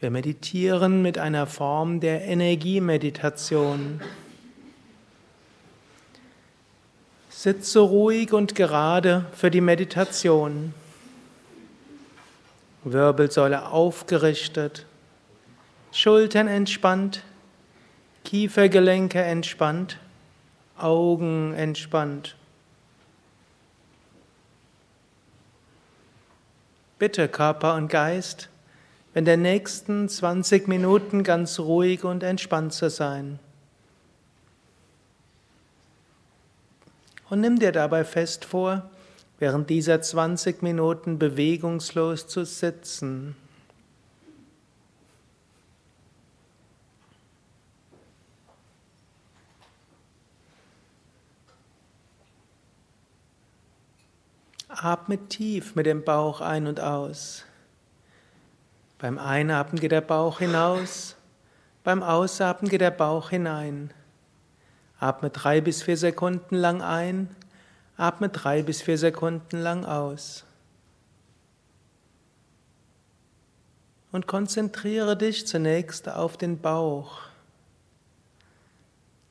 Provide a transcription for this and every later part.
Wir meditieren mit einer Form der Energiemeditation. Sitze ruhig und gerade für die Meditation. Wirbelsäule aufgerichtet, Schultern entspannt, Kiefergelenke entspannt, Augen entspannt. Bitte Körper und Geist, in den nächsten 20 Minuten ganz ruhig und entspannt zu sein. Und nimm dir dabei fest vor, während dieser 20 Minuten bewegungslos zu sitzen. Atme tief mit dem Bauch ein und aus. Beim Einatmen geht der Bauch hinaus, beim Ausatmen geht der Bauch hinein. Atme drei bis vier Sekunden lang ein, atme drei bis vier Sekunden lang aus. Und konzentriere dich zunächst auf den Bauch,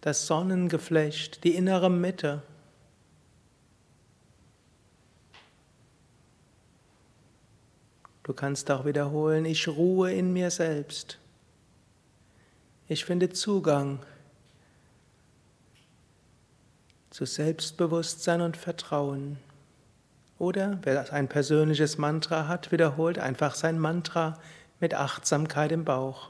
das Sonnengeflecht, die innere Mitte. Du kannst auch wiederholen, ich ruhe in mir selbst. Ich finde Zugang zu Selbstbewusstsein und Vertrauen. Oder wer ein persönliches Mantra hat, wiederholt einfach sein Mantra mit Achtsamkeit im Bauch.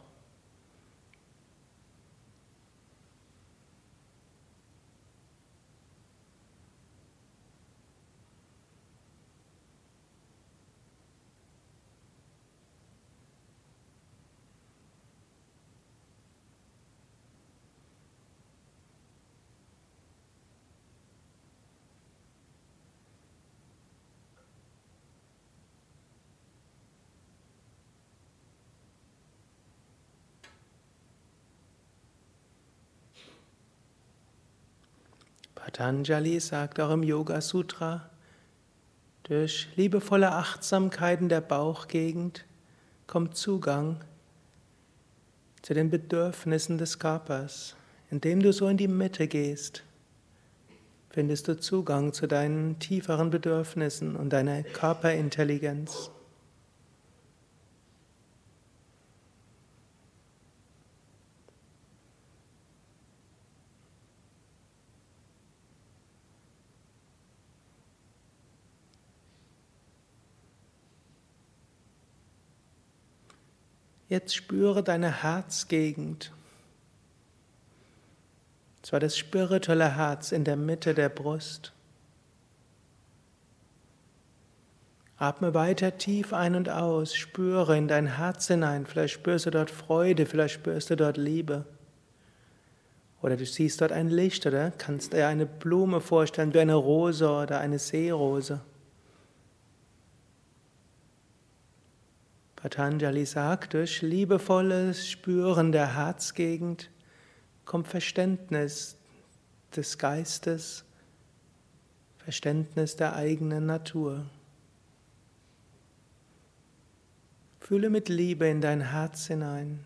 Patanjali sagt auch im Yoga Sutra, durch liebevolle Achtsamkeit in der Bauchgegend kommt Zugang zu den Bedürfnissen des Körpers. Indem du so in die Mitte gehst, findest du Zugang zu deinen tieferen Bedürfnissen und deiner Körperintelligenz. Jetzt spüre deine Herzgegend. Zwar das spirituelle Herz in der Mitte der Brust. Atme weiter tief ein und aus, spüre in dein Herz hinein. Vielleicht spürst du dort Freude, vielleicht spürst du dort Liebe. Oder du siehst dort ein Licht oder kannst dir eine Blume vorstellen, wie eine Rose oder eine Seerose. Patanjali sagt, durch liebevolles Spüren der Herzgegend kommt Verständnis des Geistes, Verständnis der eigenen Natur. Fühle mit Liebe in dein Herz hinein.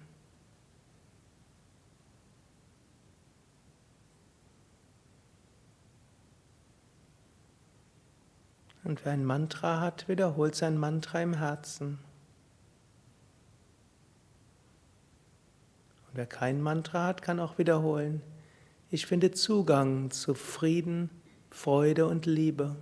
Und wer ein Mantra hat, wiederholt sein Mantra im Herzen. Und wer kein Mantra hat, kann auch wiederholen. Ich finde Zugang zu Frieden, Freude und Liebe.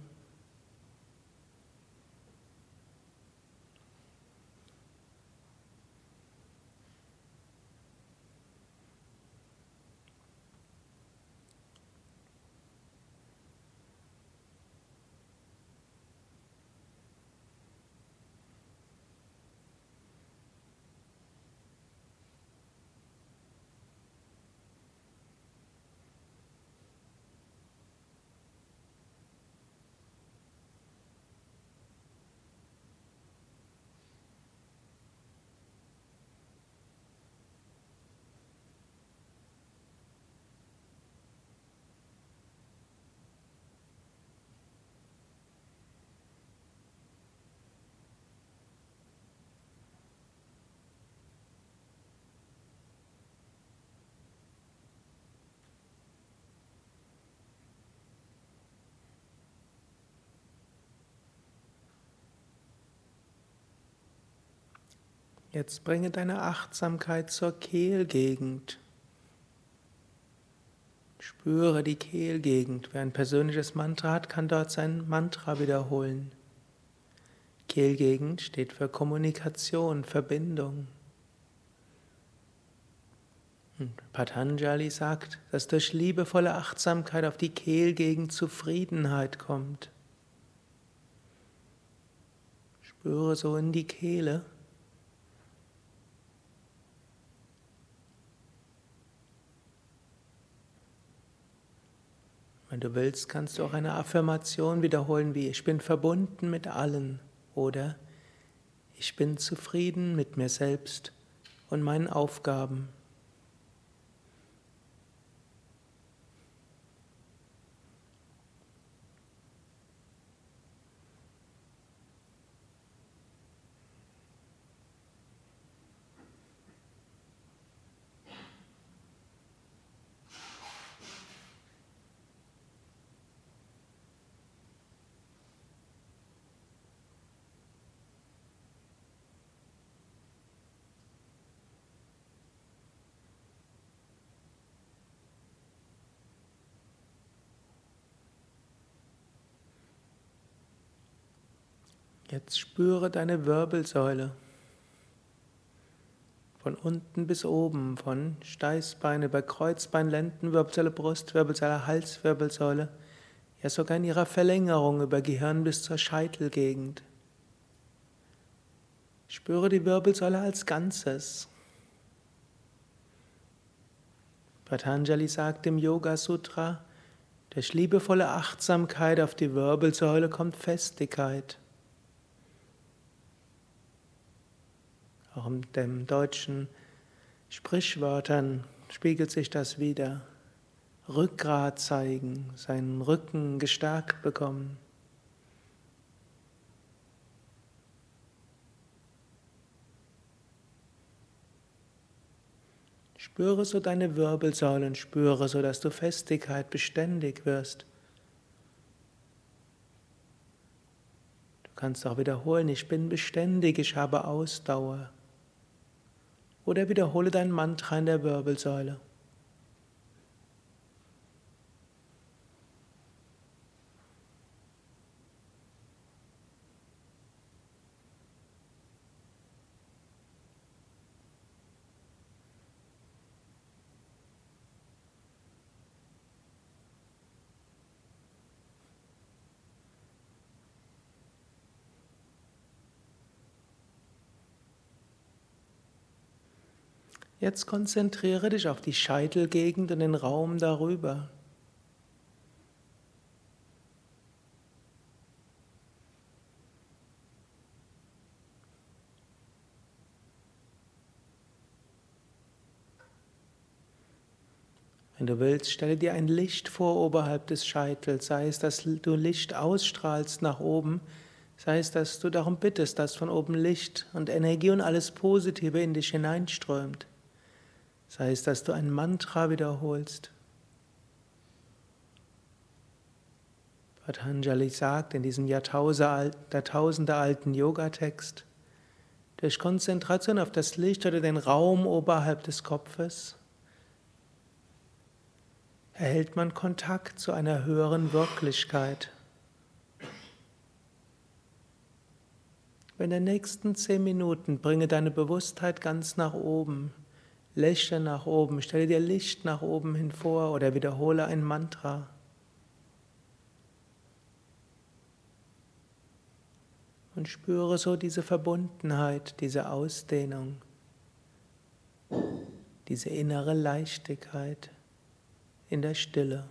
Jetzt bringe deine Achtsamkeit zur Kehlgegend. Spüre die Kehlgegend. Wer ein persönliches Mantra hat, kann dort sein Mantra wiederholen. Kehlgegend steht für Kommunikation, Verbindung. Und Patanjali sagt, dass durch liebevolle Achtsamkeit auf die Kehlgegend Zufriedenheit kommt. Spüre so in die Kehle. Wenn du willst, kannst du auch eine Affirmation wiederholen wie ich bin verbunden mit allen oder ich bin zufrieden mit mir selbst und meinen Aufgaben. Jetzt spüre deine Wirbelsäule. Von unten bis oben, von Steißbein über Kreuzbein, Lendenwirbelsäule, Brustwirbelsäule, Halswirbelsäule, ja sogar in ihrer Verlängerung über Gehirn bis zur Scheitelgegend. Spüre die Wirbelsäule als Ganzes. Patanjali sagt im Yoga Sutra, durch liebevolle Achtsamkeit auf die Wirbelsäule kommt Festigkeit. Auch in den deutschen Sprichwörtern spiegelt sich das wieder. Rückgrat zeigen, seinen Rücken gestärkt bekommen. Spüre so deine Wirbelsäulen, spüre so, dass du Festigkeit beständig wirst. Du kannst auch wiederholen, ich bin beständig, ich habe Ausdauer oder wiederhole dein Mantra in der Wirbelsäule. Jetzt konzentriere dich auf die Scheitelgegend und den Raum darüber. Wenn du willst, stelle dir ein Licht vor oberhalb des Scheitels, sei es, dass du Licht ausstrahlst nach oben, sei es, dass du darum bittest, dass von oben Licht und Energie und alles Positive in dich hineinströmt. Sei es, dass du ein Mantra wiederholst. Patanjali sagt in diesem Jahrtausende alten Yogatext, durch Konzentration auf das Licht oder den Raum oberhalb des Kopfes erhält man Kontakt zu einer höheren Wirklichkeit. In den nächsten zehn Minuten bringe deine Bewusstheit ganz nach oben Lächle nach oben, stelle dir Licht nach oben hin vor oder wiederhole ein Mantra. Und spüre so diese Verbundenheit, diese Ausdehnung, diese innere Leichtigkeit in der Stille.